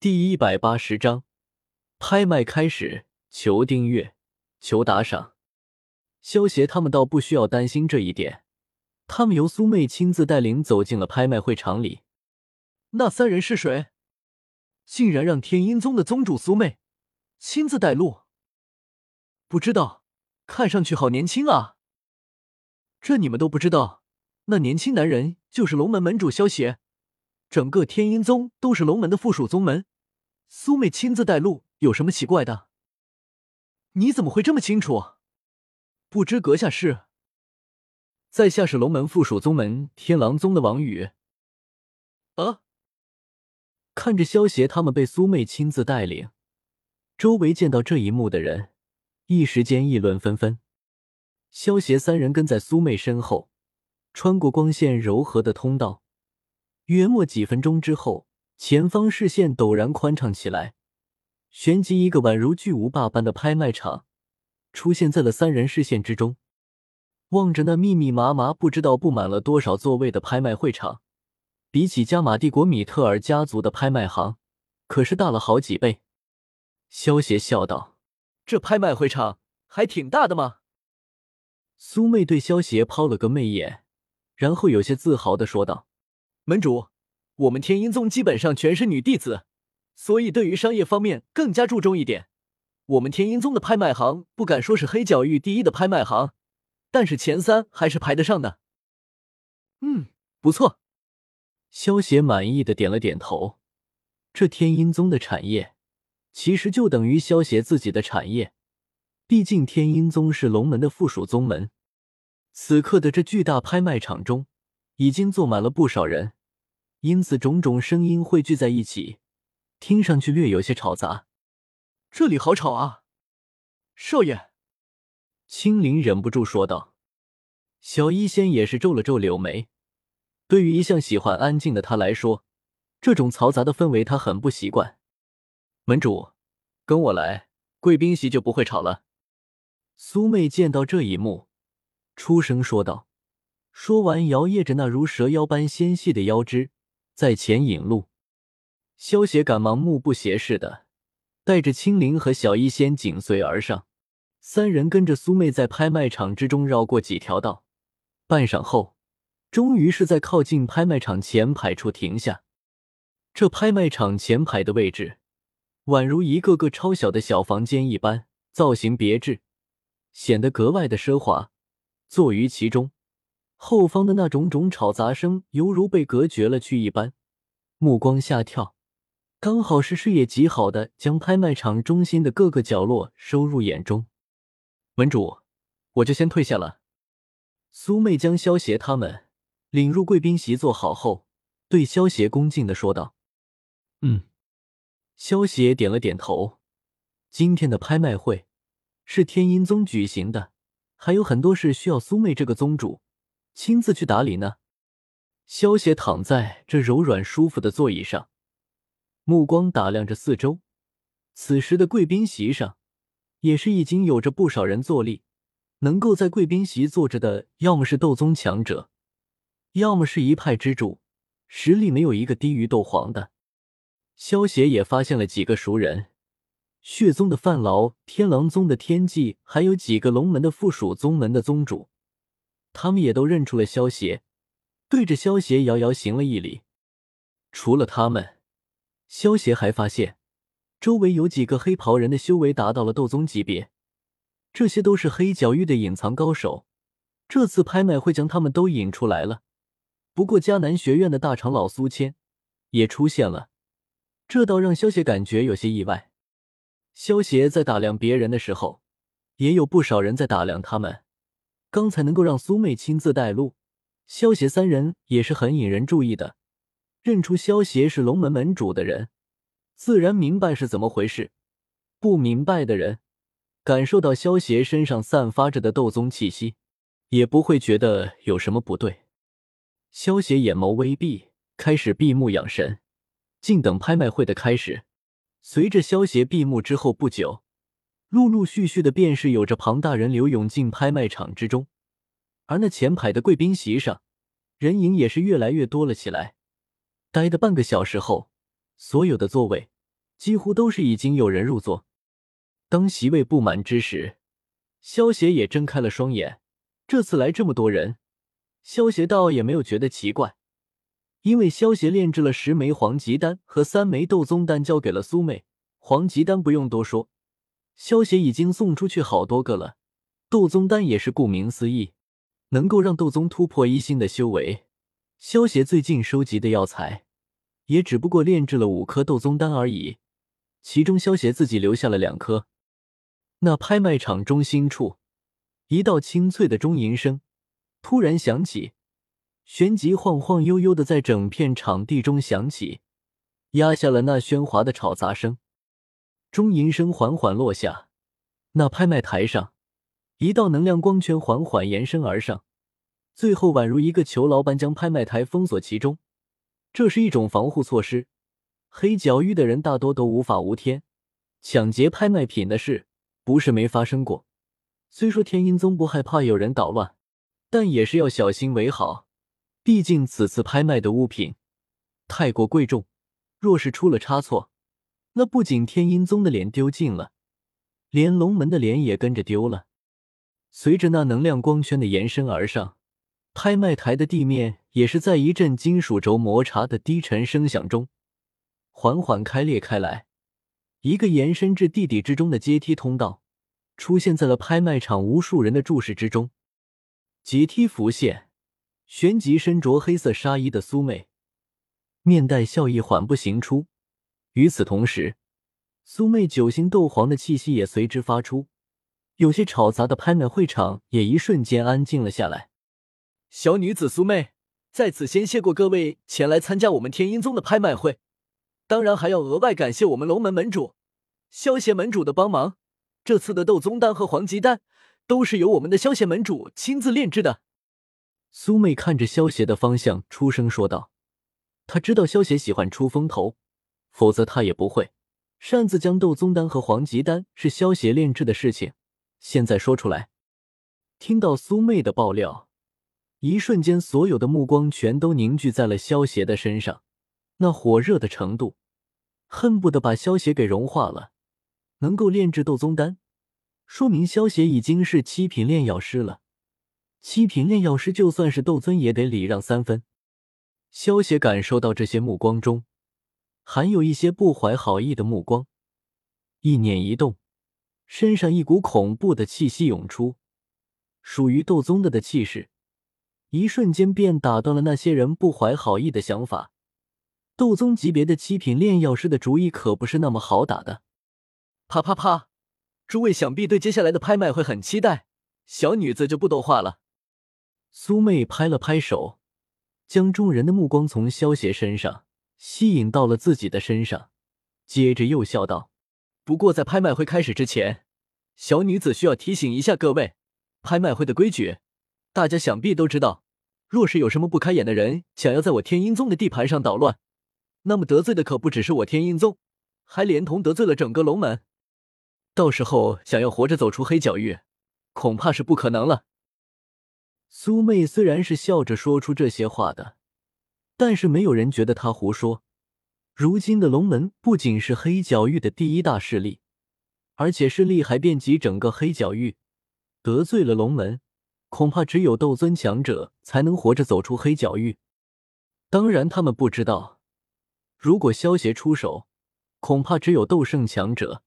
第一百八十章，拍卖开始，求订阅，求打赏。萧协他们倒不需要担心这一点，他们由苏妹亲自带领走进了拍卖会场里。那三人是谁？竟然让天音宗的宗主苏妹亲自带路？不知道，看上去好年轻啊！这你们都不知道？那年轻男人就是龙门门主萧协。整个天音宗都是龙门的附属宗门，苏妹亲自带路，有什么奇怪的？你怎么会这么清楚？不知阁下是？在下是龙门附属宗门天狼宗的王宇。啊！看着萧协他们被苏妹亲自带领，周围见到这一幕的人一时间议论纷纷。萧协三人跟在苏妹身后，穿过光线柔和的通道。约莫几分钟之后，前方视线陡然宽敞起来，旋即一个宛如巨无霸般的拍卖场出现在了三人视线之中。望着那密密麻麻、不知道布满了多少座位的拍卖会场，比起加玛帝国米特尔家族的拍卖行，可是大了好几倍。萧协笑道：“这拍卖会场还挺大的嘛。”苏妹对萧协抛了个媚眼，然后有些自豪的说道。门主，我们天音宗基本上全是女弟子，所以对于商业方面更加注重一点。我们天音宗的拍卖行不敢说是黑角域第一的拍卖行，但是前三还是排得上的。嗯，不错。萧协满意的点了点头。这天音宗的产业其实就等于萧协自己的产业，毕竟天音宗是龙门的附属宗门。此刻的这巨大拍卖场中，已经坐满了不少人。因此，种种声音汇聚在一起，听上去略有些吵杂。这里好吵啊，少爷！青灵忍不住说道。小医仙也是皱了皱柳眉。对于一向喜欢安静的他来说，这种嘈杂的氛围他很不习惯。门主，跟我来，贵宾席就不会吵了。苏妹见到这一幕，出声说道。说完，摇曳着那如蛇腰般纤细的腰肢。在前引路，萧协赶忙目不斜视的带着青灵和小医仙紧随而上，三人跟着苏妹在拍卖场之中绕过几条道，半晌后，终于是在靠近拍卖场前排处停下。这拍卖场前排的位置，宛如一个个超小的小房间一般，造型别致，显得格外的奢华。坐于其中。后方的那种种吵杂声，犹如被隔绝了去一般。目光下跳，刚好是视野极好的，将拍卖场中心的各个角落收入眼中。门主，我就先退下了。苏妹将萧协他们领入贵宾席坐好后，对萧协恭敬的说道：“嗯。”萧协点了点头。今天的拍卖会是天音宗举行的，还有很多事需要苏妹这个宗主。亲自去打理呢。萧协躺在这柔软舒服的座椅上，目光打量着四周。此时的贵宾席上，也是已经有着不少人坐立。能够在贵宾席坐着的，要么是斗宗强者，要么是一派之主，实力没有一个低于斗皇的。萧协也发现了几个熟人：血宗的范劳、天狼宗的天际，还有几个龙门的附属宗门的宗主。他们也都认出了萧协，对着萧协遥遥行了一礼。除了他们，萧协还发现周围有几个黑袍人的修为达到了斗宗级别，这些都是黑角域的隐藏高手。这次拍卖会将他们都引出来了。不过迦南学院的大长老苏谦也出现了，这倒让萧协感觉有些意外。萧协在打量别人的时候，也有不少人在打量他们。刚才能够让苏妹亲自带路，萧协三人也是很引人注意的。认出萧协是龙门门主的人，自然明白是怎么回事；不明白的人，感受到萧协身上散发着的斗宗气息，也不会觉得有什么不对。萧协眼眸微闭，开始闭目养神，静等拍卖会的开始。随着萧协闭目之后不久。陆陆续续的，便是有着庞大人流涌进拍卖场之中，而那前排的贵宾席上，人影也是越来越多了起来。待的半个小时后，所有的座位几乎都是已经有人入座。当席位不满之时，萧协也睁开了双眼。这次来这么多人，萧协倒也没有觉得奇怪，因为萧协炼制了十枚黄级丹和三枚斗宗丹，交给了苏妹。黄级丹不用多说，萧协已经送出去好多个了。斗宗丹也是顾名思义，能够让斗宗突破一星的修为。萧协最近收集的药材，也只不过炼制了五颗斗宗丹而已，其中萧协自己留下了两颗。那拍卖场中心处。一道清脆的钟吟声突然响起，旋即晃晃悠悠的在整片场地中响起，压下了那喧哗的吵杂声。钟吟声缓缓落下，那拍卖台上一道能量光圈缓缓延伸而上，最后宛如一个囚牢般将拍卖台封锁其中。这是一种防护措施，黑角域的人大多都无法无天，抢劫拍卖品的事不是没发生过。虽说天音宗不害怕有人捣乱，但也是要小心为好。毕竟此次拍卖的物品太过贵重，若是出了差错，那不仅天阴宗的脸丢尽了，连龙门的脸也跟着丢了。随着那能量光圈的延伸而上，拍卖台的地面也是在一阵金属轴摩擦的低沉声响中，缓缓开裂开来，一个延伸至地底之中的阶梯通道。出现在了拍卖场无数人的注视之中。阶梯浮现，旋即身着黑色纱衣的苏妹面带笑意，缓步行出。与此同时，苏妹九星斗皇的气息也随之发出，有些吵杂的拍卖会场也一瞬间安静了下来。小女子苏妹在此先谢过各位前来参加我们天音宗的拍卖会，当然还要额外感谢我们龙门门主萧邪门主的帮忙。这次的斗宗丹和黄级丹都是由我们的萧邪门主亲自炼制的。苏妹看着萧邪的方向，出声说道：“他知道萧邪喜欢出风头，否则他也不会擅自将斗宗丹和黄级丹是萧邪炼制的事情现在说出来。”听到苏妹的爆料，一瞬间，所有的目光全都凝聚在了萧邪的身上，那火热的程度，恨不得把萧邪给融化了。能够炼制斗宗丹，说明萧协已经是七品炼药师了。七品炼药师就算是斗尊也得礼让三分。萧协感受到这些目光中含有一些不怀好意的目光，意念一动，身上一股恐怖的气息涌出，属于斗宗的的气势，一瞬间便打断了那些人不怀好意的想法。斗宗级别的七品炼药师的主意可不是那么好打的。啪啪啪！诸位想必对接下来的拍卖会很期待，小女子就不多话了。苏妹拍了拍手，将众人的目光从萧邪身上吸引到了自己的身上，接着又笑道：“不过在拍卖会开始之前，小女子需要提醒一下各位，拍卖会的规矩，大家想必都知道。若是有什么不开眼的人想要在我天音宗的地盘上捣乱，那么得罪的可不只是我天音宗，还连同得罪了整个龙门。”到时候想要活着走出黑角域，恐怕是不可能了。苏妹虽然是笑着说出这些话的，但是没有人觉得他胡说。如今的龙门不仅是黑角域的第一大势力，而且势力还遍及整个黑角域。得罪了龙门，恐怕只有斗尊强者才能活着走出黑角域。当然，他们不知道，如果萧协出手，恐怕只有斗圣强者。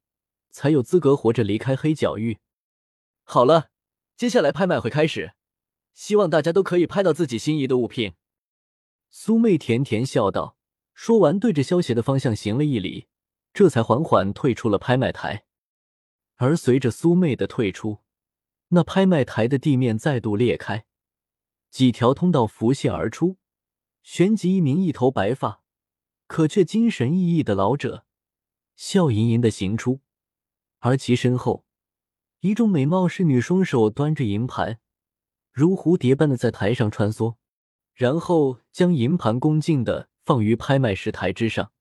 才有资格活着离开黑角域。好了，接下来拍卖会开始，希望大家都可以拍到自己心仪的物品。苏妹甜甜笑道，说完对着萧邪的方向行了一礼，这才缓缓退出了拍卖台。而随着苏妹的退出，那拍卖台的地面再度裂开，几条通道浮现而出，旋即一名一头白发，可却精神奕奕的老者，笑吟吟的行出。而其身后，一众美貌侍女双手端着银盘，如蝴蝶般的在台上穿梭，然后将银盘恭敬的放于拍卖石台之上。